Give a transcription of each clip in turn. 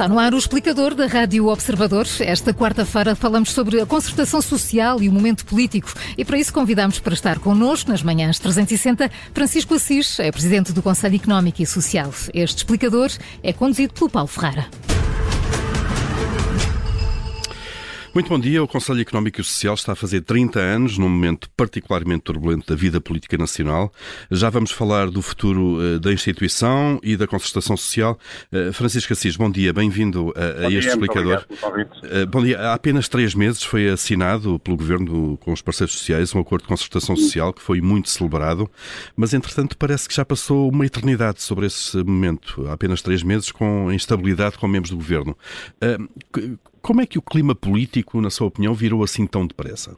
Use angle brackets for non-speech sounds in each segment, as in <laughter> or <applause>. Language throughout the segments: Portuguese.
Está no ar o explicador da Rádio Observador. Esta quarta-feira falamos sobre a concertação social e o momento político. E para isso convidamos para estar connosco nas manhãs 360 Francisco Assis, é presidente do Conselho Económico e Social. Este explicador é conduzido pelo Paulo Ferrara. Muito bom dia. O Conselho Económico e Social está a fazer 30 anos, num momento particularmente turbulento da vida política nacional. Já vamos falar do futuro uh, da instituição e da concertação social. Uh, Francisco Assis, bom dia, bem-vindo a, a este dia, explicador. Uh, bom dia. Há apenas três meses foi assinado pelo Governo com os parceiros sociais um acordo de concertação social que foi muito celebrado, mas entretanto parece que já passou uma eternidade sobre esse momento. Há apenas três meses com instabilidade com membros do Governo. Como é que o clima político, na sua opinião, virou assim tão depressa?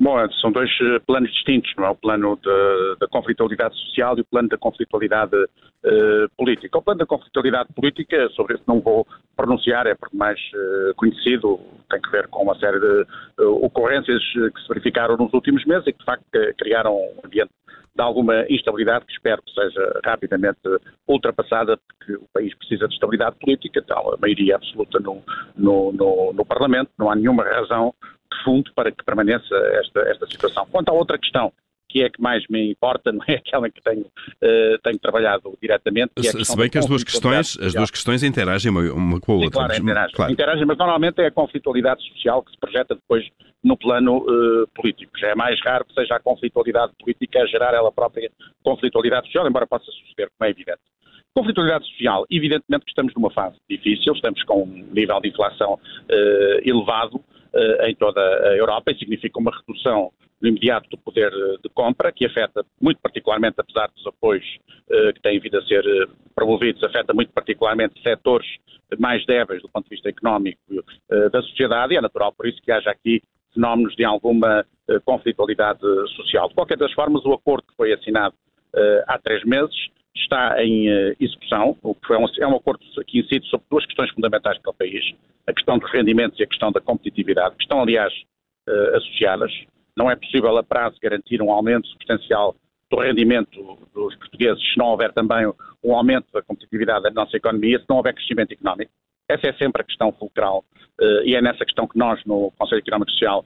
Bom, são dois eh, planos distintos, não é? O plano da conflitualidade social e o plano da conflitualidade uh, política. O plano da conflitualidade política, sobre isso não vou pronunciar, é porque mais uh, conhecido, tem que ver com uma série de uh, ocorrências que se verificaram nos últimos meses e que, de facto, criaram um ambiente de alguma instabilidade que espero que seja rapidamente ultrapassada, porque o país precisa de estabilidade política, tal a maioria absoluta no, no, no, no Parlamento, não há nenhuma razão de fundo para que permaneça esta, esta situação. Quanto à outra questão, que é que mais me importa, <laughs> não é aquela que tenho, uh, tenho trabalhado diretamente. É Se bem que as duas questões, as duas questões interagem uma, uma com a outra. Claro, interagem, claro. interagem, mas normalmente é a conflitualidade social que se projeta depois no plano uh, político. Já é mais raro que seja a conflitualidade política a gerar ela própria conflitualidade social, embora possa suceder, como é evidente. Conflitualidade social, evidentemente que estamos numa fase difícil, estamos com um nível de inflação uh, elevado, em toda a Europa e significa uma redução no imediato do poder eh, de compra, que afeta muito particularmente, apesar dos apoios uh, que têm vindo a ser promovidos, afeta muito particularmente setores mais débeis do ponto de vista económico da sociedade e é natural por isso que haja aqui fenómenos de alguma conflitualidade social. De qualquer das formas, o acordo que foi assinado há três meses está em uh, execução, o que é um, acordo que incide sobre duas questões fundamentais para o país, a questão dos rendimentos e a questão da competitividade, que estão, aliás, uh, associadas. Não é possível a prazo garantir um aumento substancial do rendimento dos portugueses se não houver também um aumento da competitividade da nossa economia, se não houver crescimento económico. Essa é sempre a questão fulcral uh, e é nessa questão que nós, no Conselho Económico Social,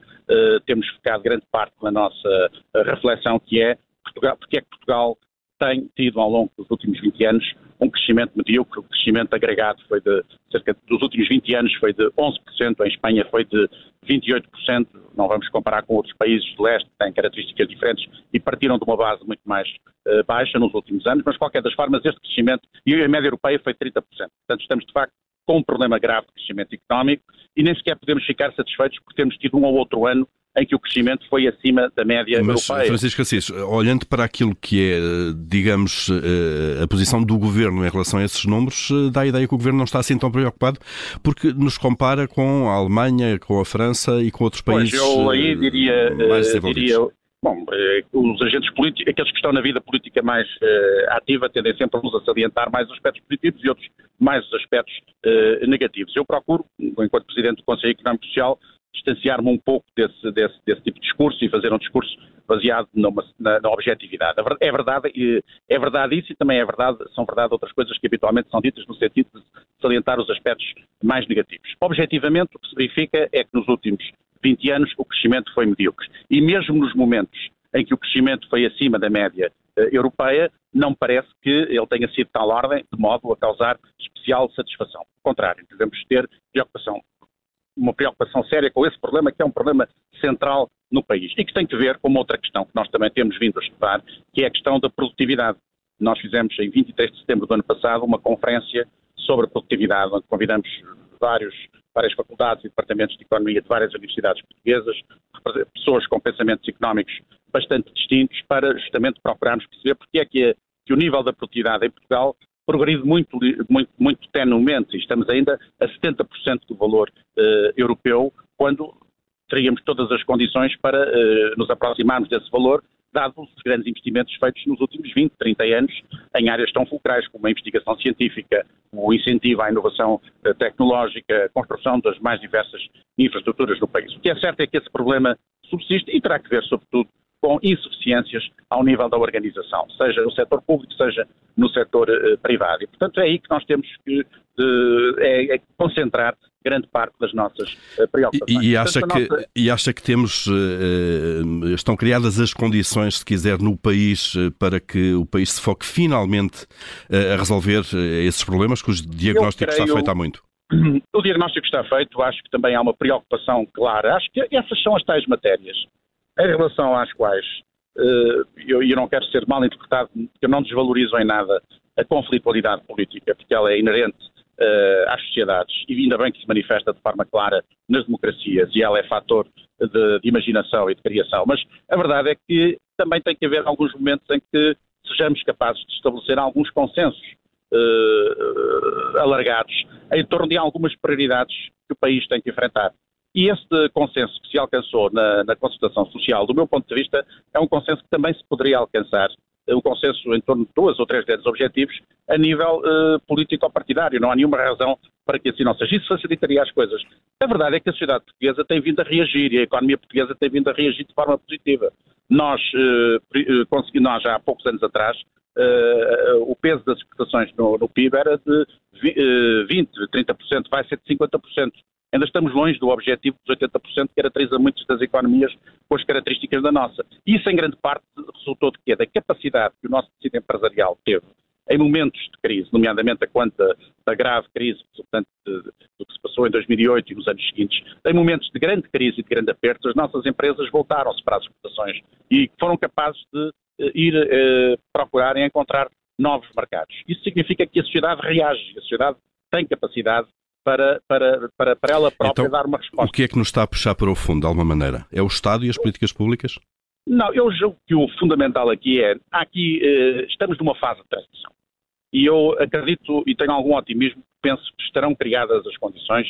temos focado grande parte da nossa reflexão, que é Portugal, porque é que Portugal tem tido ao longo dos últimos 20 anos um crescimento medíocre, o crescimento agregado foi de cerca dos últimos 20 anos foi de 11%, em Espanha foi de 28%, não vamos comparar com outros países do leste que têm características diferentes e partiram de uma base muito mais uh, baixa nos últimos anos, mas de qualquer das formas este crescimento, e a média europeia foi 30%, portanto estamos de facto com um problema grave de crescimento económico e nem sequer podemos ficar satisfeitos por termos tido um ou outro ano em que o crescimento foi acima da média Mas, europeia. Francisco Assis, olhando para aquilo que é, digamos, eh, a posição do Governo em relação a esses números, eh, dá a ideia que o Governo não está assim tão preocupado, porque nos compara com a Alemanha, com a França e com outros países pois eu aí diria, eh, desenvolvidos. Diria, bom, os agentes políticos, aqueles que estão na vida política mais uh, ativa, tendem sempre a nos salientar mais aspectos positivos e outros mais aspectos uh, negativos. Eu procuro, enquanto Presidente do Conselho Económico e Social, distanciar-me um pouco desse, desse, desse, tipo de discurso e fazer um discurso baseado numa, na, na, objetividade. É verdade, é verdade isso e também é verdade, são verdade outras coisas que habitualmente são ditas no sentido de salientar os aspectos mais negativos. Objetivamente, o que se verifica é que nos últimos 20 anos o crescimento foi medíocre. E mesmo nos momentos em que o crescimento foi acima da média uh, europeia, não parece que ele tenha sido de tal ordem, de modo a causar especial satisfação. Ao contrário, devemos ter preocupação uma preocupação séria com esse problema, que é um problema central no país e que tem que ver com uma outra questão que nós também temos vindo a estudar, que é a questão da produtividade. Nós fizemos em 23 de setembro do ano passado uma conferência sobre produtividade, onde convidamos vários, várias faculdades e departamentos de economia de várias universidades portuguesas, pessoas com pensamentos económicos bastante distintos, para justamente procurarmos perceber porque é que, que o nível da produtividade em Portugal progredido muito, muito, muito estamos ainda a 70% do valor uh, europeu, quando teríamos todas as condições para uh, nos aproximarmos desse valor, dados os grandes investimentos feitos nos últimos 20, 30 anos em áreas tão fulcrais como a investigação científica, o incentivo à inovação uh, tecnológica, a construção das mais diversas infraestruturas no país. O que é certo é que esse problema subsiste e terá que ver, sobretudo, com insuficiências ao nível da organização, seja no setor público, seja no setor uh, privado. E, portanto, é aí que nós temos que é, é concentrar grande parte das nossas uh, preocupações. E, e, acha Portanto, que, nossa... e acha que temos, uh, estão criadas as condições, se quiser, no país para que o país se foque finalmente a resolver esses problemas, cujo diagnóstico creio... está feito há muito? <clears throat> O diagnóstico está feito, acho que também há uma preocupação clara. Acho que essas são as tais matérias em relação às quais uh, eu, eu não quero ser mal interpretado, porque eu não desvalorizo em nada a conflitualidade política, porque ela é inerente uh, às sociedades e ainda bem que se manifesta de forma clara nas democracias e ela é fator de, de, imaginação e de criação. Mas a verdade é que também tem que haver alguns momentos em que sejamos capazes de estabelecer alguns consensos uh, alargados em torno de algumas prioridades que o país tem que enfrentar. E este consenso que se alcançou na, na, consultação social, do meu ponto de vista, é um consenso que também se poderia alcançar, o consenso em torno de duas ou três grandes objetivos, a nível uh, político-partidário. Não há nenhuma razão para que assim não seja. Isso facilitaria as coisas. A verdade é que a sociedade portuguesa tem vindo a reagir e a economia portuguesa tem vindo a reagir de forma positiva. Nós, uh, conseguimos, nós há poucos anos atrás, uh, o peso das exportações no, no PIB era de 20, 30%, vai ser de 50%. Ainda estamos longe do objetivo dos 80% que caracteriza muitas das economias com as características da nossa. Isso, em grande parte, resultou de quê? Da capacidade que o nosso tecido empresarial teve em momentos de crise, nomeadamente a conta da grave crise resultante do que se passou em 2008 e nos anos seguintes, em momentos de grande crise e de grande aperto, as nossas empresas voltaram-se para as exportações e foram capazes de eh, ir eh, procurar e encontrar novos mercados. Isso significa que a sociedade reage, a sociedade tem capacidade para, para, para, para ela própria então, dar uma resposta. O que é que nos está a puxar para o fundo, de alguma maneira? É o Estado e as políticas públicas? Não, eu julgo que o fundamental aqui é, aqui eh, estamos numa fase de transição. E eu acredito e tenho algum otimismo, penso que estarão criadas as condições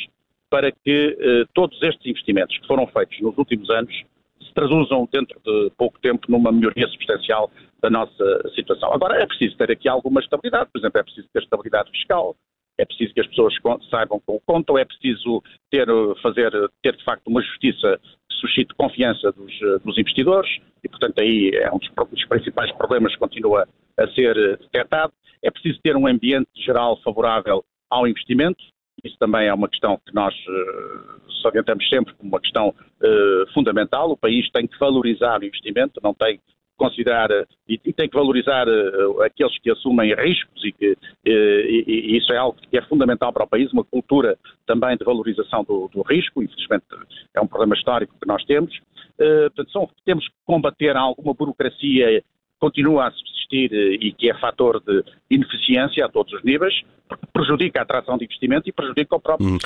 para que eh, todos estes investimentos que foram feitos nos últimos anos se traduzam dentro de pouco tempo numa melhoria substancial da nossa situação. Agora, é preciso ter aqui alguma estabilidade, por exemplo, é preciso ter estabilidade fiscal, é preciso que as pessoas saibam como contam, é preciso ter, fazer, ter de facto uma justiça que suscite confiança dos, dos investidores e, portanto, aí é um dos, dos, principais problemas que continua a ser detectado. É preciso ter um ambiente geral favorável ao investimento. Isso também é uma questão que nós uh, salientamos sempre como uma questão uh, fundamental. O país tem que valorizar o investimento, não tem considerar e, tem que valorizar uh, aqueles que assumem riscos e que uh, e, e isso é algo que é fundamental para o país, uma cultura também de valorização do, do risco, infelizmente é um problema histórico que nós temos. Uh, portanto, são, temos que combater alguma burocracia que continua a subsistir e que é fator de ineficiência a todos os níveis, porque prejudica a atração de investimento e prejudica o próprio hum.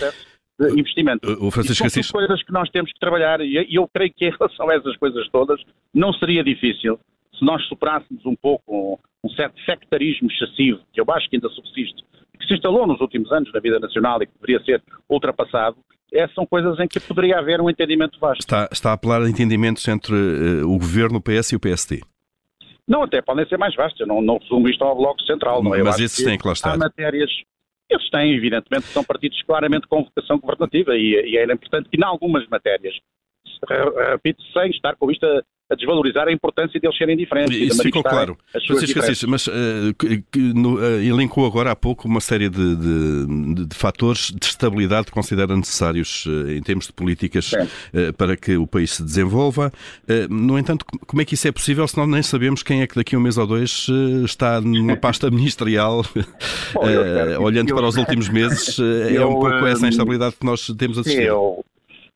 De investimento. O Francisco e são coisas que nós temos que trabalhar e eu creio que em relação a essas coisas todas não seria difícil se nós superássemos um pouco um certo sectarismo excessivo, que eu acho que ainda subsiste, que se instalou nos últimos anos na vida nacional e que deveria ser ultrapassado, essas são coisas em que poderia haver um entendimento vasto. Está, está a apelar a entendimentos entre uh, o governo, o PS e o PST? Não, até podem ser mais vastos. Eu não, não resumo isto ao Bloco Central. Não é? Mas esses têm que lá estar. Há matérias, eles têm, evidentemente, são partidos claramente com vocação governativa e, e era importante que, em algumas matérias, repito, sem estar com isto a, a desvalorizar a importância deles serem diferentes. Isso ficou claro. Francisco Assis, mas uh, que, que, no, uh, elencou agora há pouco uma série de, de, de fatores de estabilidade que considera necessários uh, em termos de políticas para que o país se desenvolva. no entanto, como é que isso é possível se nós nem sabemos quem é que daqui a um mês ou dois está numa pasta <laughs> ministerial, Bom, olhando para os últimos meses, é um pouco essa instabilidade que nós temos assistido. Eu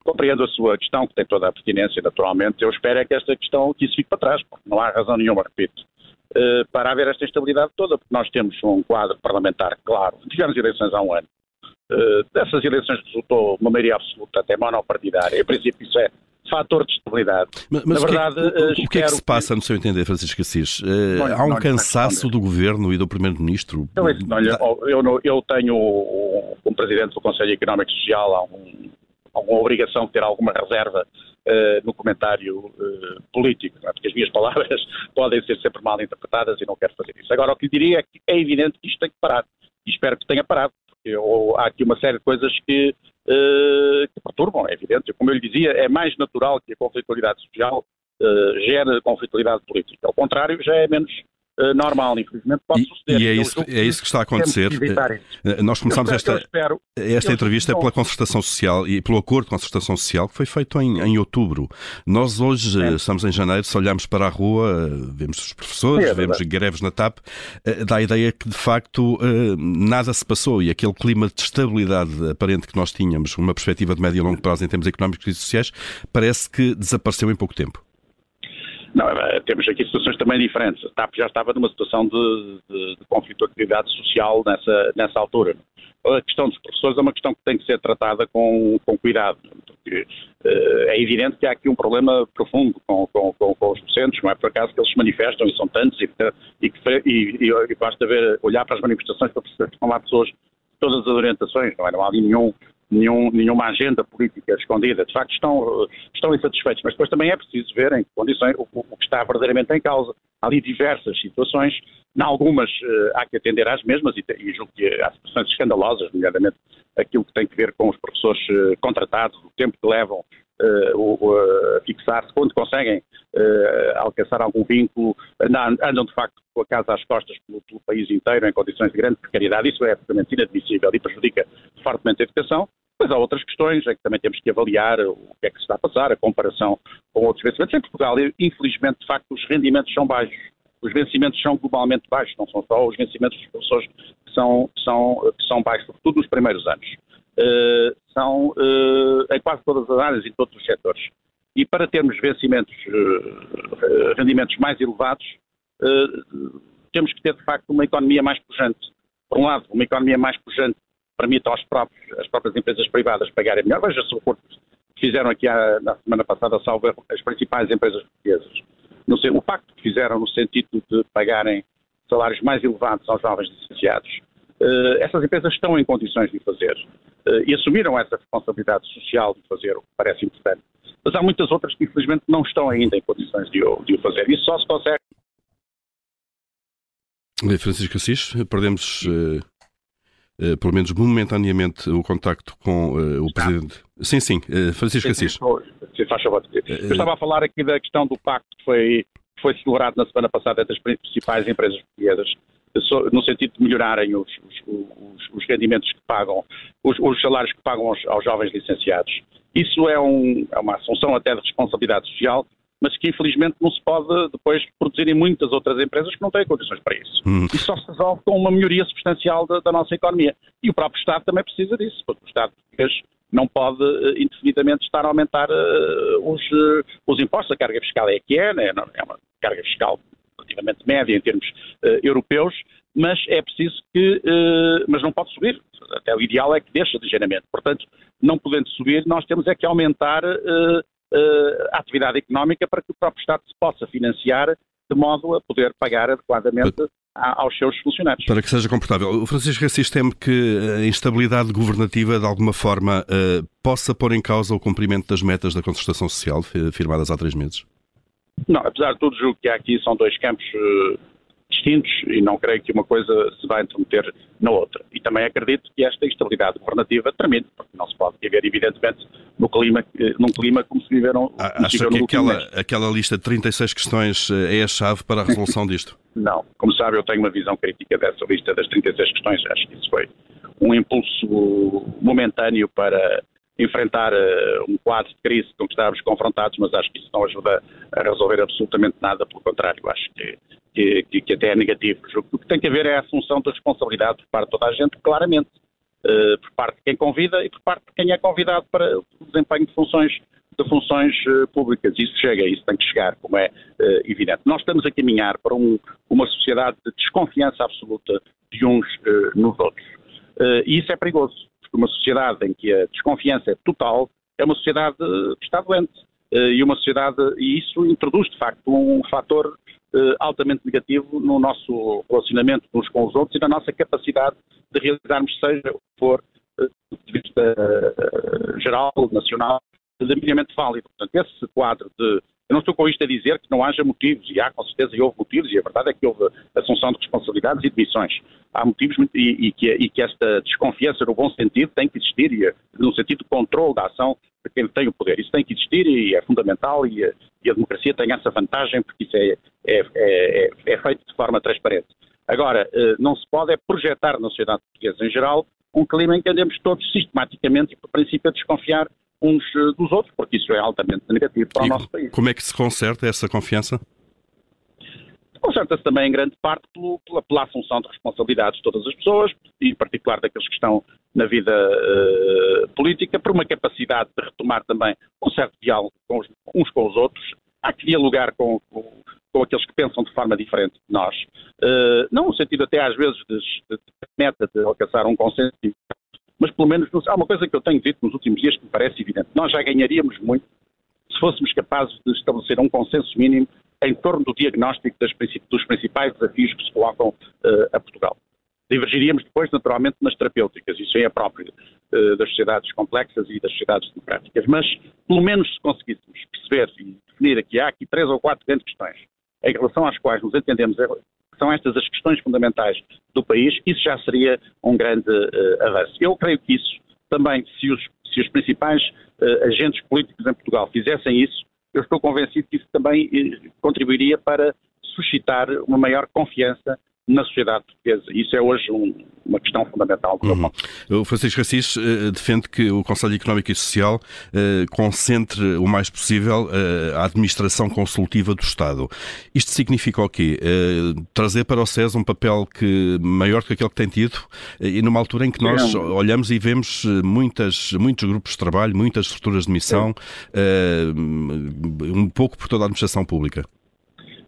Compreendo a sua questão, que tem toda a pertinência, naturalmente. Eu espero é que esta questão, que isso fique para trás, porque não há razão nenhuma, repito, eh, para haver esta instabilidade toda, porque nós temos um quadro parlamentar claro. Tivemos eleições há um ano. Eh, dessas eleições resultou uma maioria absoluta, até monopartidária. Em princípio, isso é fator de estabilidade. Mas, mas Na verdade, o, que, é, o, o que é que se passa, no seu entender, Francisco Assis? Não, há um não, cansaço do governo e do primeiro-ministro? Eu, eu, eu, tenho, como presidente do Conselho Económico e Social, há um, alguma obrigação de ter alguma reserva uh, no comentário uh, político, é? porque as minhas <laughs> palavras podem ser sempre mal interpretadas e não quero fazer isso. Agora, o que lhe diria é que é evidente que isto tem que parar, e espero que tenha parado, porque há aqui uma série de coisas que, uh, que perturbam, é evidente. Como eu lhe dizia, é mais natural que a conflitualidade social gera conflitualidade política. Ao contrário, já é menos uh, normal, infelizmente pode suceder. E é isso, é isso que está a acontecer. Uh, nós começamos esta, espero, esta entrevista pela concertação social e pelo acordo de concertação social que foi feito em, em outubro. Nós hoje é. estamos em janeiro, se olharmos para a rua, vemos os professores, é vemos greves na TAP, dá a ideia que de facto nada se passou e aquele clima de estabilidade aparente que nós tínhamos, uma perspectiva de médio e longo prazo em termos económicos e sociais, parece que desapareceu em pouco tempo. Não, é, temos aqui situações também diferentes. A TAP já estava numa situação de, de, de conflitualidade social nessa, nessa altura. A questão dos professores é uma questão que tem que ser tratada com, com cuidado, porque uh, é evidente que há aqui um problema profundo com, com, com, com, os docentes, não é por acaso que eles se manifestam e são tantos e, e, e, e basta ver, olhar para as manifestações para perceber que estão lá pessoas de todas as orientações, não, é? não há ali nenhum nenhum, nenhuma agenda política escondida. De facto, estão, estão insatisfeitos, mas depois também é preciso ver em que condições o, o que está verdadeiramente em causa. Há ali diversas situações, em algumas uh, há que atender às mesmas e, e julgo que há situações escandalosas, nomeadamente aquilo que tem que ver com os professores uh, contratados, o tempo que levam uh, a fixar-se, quando conseguem alcançar algum vínculo, andam de facto com a casa às costas pelo, pelo, país inteiro em condições de grande precariedade. Isso é absolutamente inadmissível e prejudica fortemente a educação. Mas há outras questões é que também temos que avaliar o que é que se está a passar, a comparação com outros vencimentos. Em Portugal, infelizmente, de facto, os rendimentos são baixos. Os vencimentos são globalmente baixos, não são só os vencimentos dos professores que são, são, que são baixos, sobretudo nos primeiros anos. Uh, são uh, em quase todas as áreas e todos os setores. E para termos vencimentos, uh, rendimentos mais elevados, temos que ter, de facto, uma economia mais pujante. Por um lado, uma economia mais pujante permite aos próprios, às próprias empresas privadas pagarem melhor. Veja-se o acordo que fizeram aqui na semana passada, salvo as principais empresas portuguesas. No, o pacto que fizeram no sentido de pagarem salários mais elevados aos jovens licenciados, uh, essas empresas estão em condições de fazer uh, e assumiram essa responsabilidade social de fazer, o que parece importante. Mas há muitas outras que, infelizmente, não estão ainda em condições de de o fazer. Isso só se consegue Francisco Assis, perdemos uh, uh, pelo menos momentaneamente o contacto com uh, o Está. Presidente. Sim, sim, Francisco sim, Assis. Sim, faz favor. Eu estava a falar aqui da questão do pacto que foi, foi celebrado na semana passada entre as principais empresas portuguesas, no sentido de melhorarem os, os, os, os rendimentos que pagam, os, salários que pagam aos, aos jovens licenciados. Isso é, um, é uma assunção até de responsabilidade social mas que infelizmente não se pode depois produzir em muitas outras empresas que não têm condições para isso. Hum. Isso só se resolve com uma melhoria substancial da, da, nossa economia. E o próprio Estado também precisa disso, porque o Estado português não pode uh, indefinidamente estar a aumentar uh, os, uh, os impostos. A carga fiscal é a que é, né? é uma carga fiscal relativamente média em termos europeus, mas é preciso que, mas não pode subir. Até o ideal é que deixe ligeiramente. Portanto, não podendo subir, nós temos é que aumentar uh, a atividade económica para que o próprio Estado se possa financiar de modo a poder pagar adequadamente aos seus funcionários. Para que seja confortável. O Francisco Assis teme que a instabilidade governativa, de alguma forma, uh, possa pôr em causa o cumprimento das metas da concertação social firmadas há três meses? Não, apesar de tudo, julgo que há aqui são dois campos uh, distintos e não creio que uma coisa se vá intrometer na outra. E também acredito que esta instabilidade governativa termine, porque não se pode viver, evidentemente, no clima, num clima como se viveram. Ah, acha que aquela, aquela lista de 36 questões eh, é a chave para a resolução disto? <laughs> Não. Como sabe, eu tenho uma visão crítica dessa lista das 36 questões. Acho que isso foi um impulso momentâneo para enfrentar uh, um quadro de crise com que estávamos confrontados, mas acho que isso não ajuda a resolver absolutamente nada, pelo contrário, acho que que, que, que, até é negativo. O que tem que haver é a assunção da responsabilidade por parte de toda a gente, claramente, uh, por parte de quem convida e por parte de quem é convidado para o desempenho de funções, de funções uh, públicas. Isso chega, isso tem que chegar, como é uh, evidente. Nós estamos a caminhar para um, uma sociedade de desconfiança absoluta de uns nos outros. e isso é perigoso, porque uma sociedade em que a desconfiança é total é uma sociedade que está doente. e uma sociedade, e isso introduz de facto um fator uh, altamente negativo no nosso relacionamento uns com os outros e na nossa capacidade de realizarmos, seja o que for, de vista geral, nacional, devidamente válido. Portanto, esse quadro de Eu não estou com isto a dizer que não haja motivos, e há com certeza, e houve motivos, e a verdade é que houve assunção de responsabilidades e demissões. Há motivos e, e, que, e que esta desconfiança, no bom sentido, tem que existir, e no sentido de controle da ação de quem tem o poder. Isso tem que existir e é fundamental, e a, e a democracia tem essa vantagem, porque isso é, é, é, é feito de forma transparente. Agora, eh, não se pode é projetar na sociedade portuguesa em geral um clima em que andemos todos sistematicamente por princípio a desconfiar uns eh, dos outros, porque isso é altamente negativo para e o nosso país. Como é que se conserta essa confiança? Conserta-se também em grande parte pelo, pela, pela assunção de responsabilidades de todas as pessoas, e em particular daqueles que estão na vida uh, política, por uma capacidade de retomar também um certo diálogo com os, uns com os outros. Há que dialogar com, com, com aqueles que pensam de forma diferente de nós. Uh, não no sentido até às vezes de, de, de meta de alcançar um consenso mas pelo menos há uma coisa que eu tenho dito nos últimos dias que me parece evidente. Nós já ganharíamos muito se fôssemos capazes de estabelecer um consenso mínimo em torno do diagnóstico dos principais desafios que se colocam uh, a Portugal. Divergiríamos depois, naturalmente, nas terapêuticas, isso é próprio uh, das sociedades complexas e das sociedades democráticas, mas pelo menos se conseguíssemos perceber e definir que há aqui três ou quatro grandes questões em relação às quais nos entendemos são estas as questões fundamentais do país, isso já seria um grande uh, avanço. Eu creio que isso também, se os, se os principais uh, agentes políticos em Portugal fizessem isso, eu estou convencido que isso também uh, contribuiria para suscitar uma maior confiança na sociedade portuguesa. Isso é hoje um, uma questão fundamental uhum. O Francisco Assis uh, defende que o Conselho Económico e Social uh, concentre o mais possível uh, a administração consultiva do Estado. Isto significa o quê? trazer para o SES um papel que, maior que aquele que tem tido e numa altura em que nós olhamos e vemos muitas, muitos grupos de trabalho, muitas estruturas de missão, um pouco por toda a administração pública.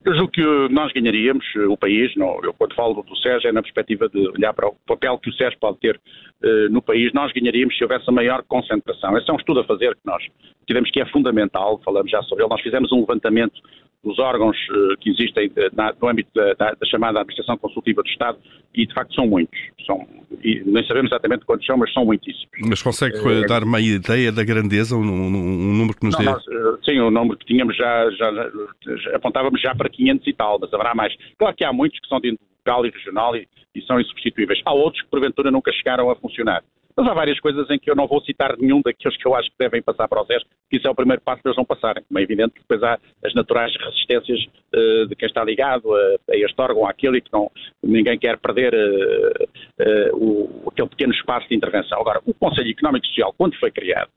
Eu julgo que nós ganharíamos, o país, não, eu quando falo do SES é na perspectiva de olhar para o papel que o SES pode ter uh, no país, nós ganharíamos se houvesse a maior concentração. Esse é um estudo a fazer que nós tivemos que é fundamental, falamos já sobre ele, nós fizemos um levantamento dos órgãos uh, que existem na, no âmbito da, da, da, chamada Administração Consultiva do Estado e de facto são muitos. São, nem sabemos exatamente quantos são, mas são muitíssimos. Mas consegue uh, dar uma ideia da grandeza, um, um número que nos dê? Nós, sim, o número que tínhamos já, já, já, apontávamos já para 500 e tal, mas haverá mais. Claro que há muitos que são de local e regional e, e são insubstituíveis. Há outros que porventura nunca chegaram a funcionar. Mas há várias coisas em que eu não vou citar nenhum daqueles que eu acho que devem passar para o SES, que isso é o primeiro passo para eles não passarem. Como é evidente, depois há as naturais resistências uh, de quem está ligado a, a este órgão, àquele, e que não, ninguém quer perder uh, uh, o, aquele pequeno espaço de intervenção. Agora, o Conselho Económico e Social, quando foi criado,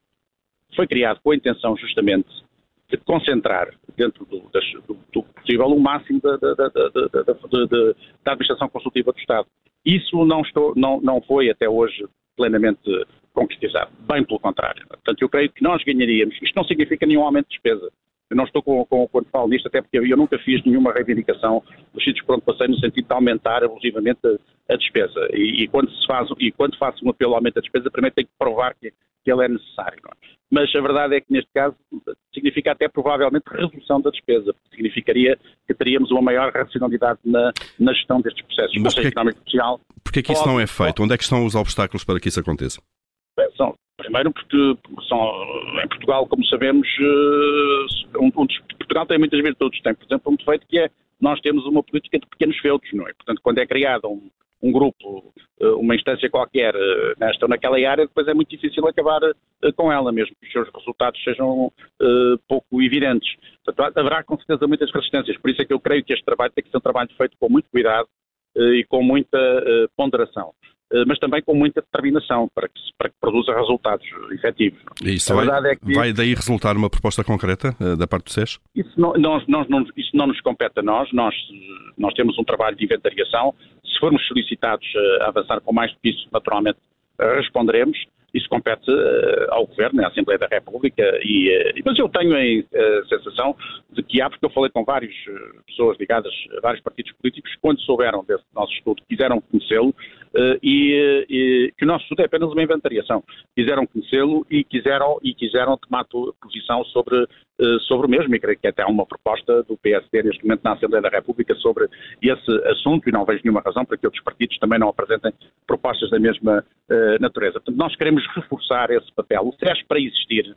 foi criado com a intenção justamente de concentrar dentro do, do, do possível o máximo da, da, da, da, administração consultiva do Estado. Isso não, estou, não, não foi até hoje plenamente concretizado. Bem pelo contrário. Portanto, eu creio que nós ganharíamos. Isto não significa nenhum aumento de despesa. Eu não estou com, com, quando falo nisto, até porque eu nunca fiz nenhuma reivindicação dos sítios por onde passei no sentido de aumentar abusivamente a, a despesa. E, e, quando se faz, e quando faço um apelo ao aumento da despesa, primeiro tenho que provar que, que ele é necessário. É? Mas a verdade é que neste caso significa até provavelmente redução da despesa, porque significaria que teríamos uma maior racionalidade na, na gestão destes processos. Mas porquê, económico social. Porquê que isso não é feito? Onde é que estão os obstáculos para que isso aconteça? São, primeiro porque são, em Portugal, como sabemos, eh, um, um, Portugal tem muitas virtudes. Tem, por exemplo, um defeito que é nós temos uma política de pequenos feudos, não é? Portanto, quando é criado um, um grupo, eh, uma instância qualquer eh, nesta ou naquela área, depois é muito difícil acabar com ela, mesmo que os seus resultados sejam pouco evidentes. Portanto, haverá com certeza muitas resistências, por isso é que eu creio que este trabalho tem que ser um trabalho feito com muito cuidado e com muita ponderação. Eh, mas também com muita determinação para que, para que produza resultados efetivos. Isso vai, é que, vai daí resultar uma proposta concreta uh, da parte do SES? Isso não, não, isso não nos compete a nós. nós, nós temos um trabalho de inventariação. Se formos solicitados uh, a avançar com mais do que isso, naturalmente responderemos. Isso compete ao Governo, à Assembleia da República, e, mas eu tenho a sensação de que há, porque eu falei com várias pessoas ligadas a vários partidos políticos, quando souberam desse nosso estudo, quiseram conhecê-lo, e, e, que o nosso estudo é apenas uma inventariação. Quiseram conhecê-lo e quiseram, e quiseram tomar posição sobre, sobre o mesmo, e creio que até há uma proposta do PSD neste momento na Assembleia da República sobre esse assunto, e não vejo nenhuma razão para que outros partidos também não apresentem propostas da mesma uh, natureza. Portanto, nós queremos reforçar esse papel. O SES, para existir,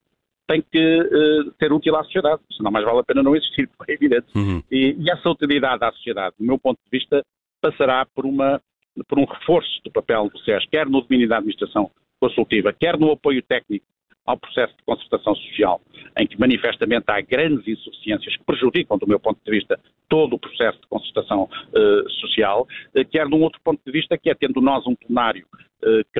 tem que uh, ser útil à sociedade, senão mais vale a pena não existir, <laughs> é evidente. Uhum. E, e, essa utilidade à sociedade, do meu ponto de vista, passará por, uma, por um reforço do papel do SES, quer no domínio da administração consultiva, quer no apoio técnico ao processo de concertação social, em que manifestamente há grandes insuficiências que prejudicam, do meu ponto de vista, todo o processo de concertação uh, social, uh, quer de um outro ponto de vista, que é tendo nós um plenário uh, que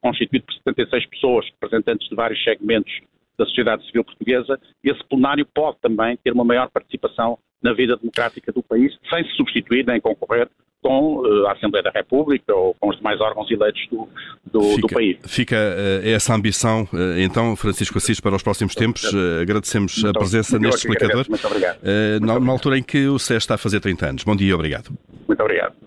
constituído por 76 pessoas, representantes de vários segmentos da sociedade civil portuguesa, esse plenário pode também ter uma maior participação na vida democrática do país, sem se substituir nem concorrer com a Assembleia da República ou com os demais órgãos eleitos do, do, fica, do país. Fica uh, essa ambição, uh, então, Francisco Assis, para os próximos tempos. agradecemos muito a presença neste explicador. Muito obrigado. Na, na, altura em que o SES está a fazer 30 anos. Bom dia obrigado. Muito obrigado.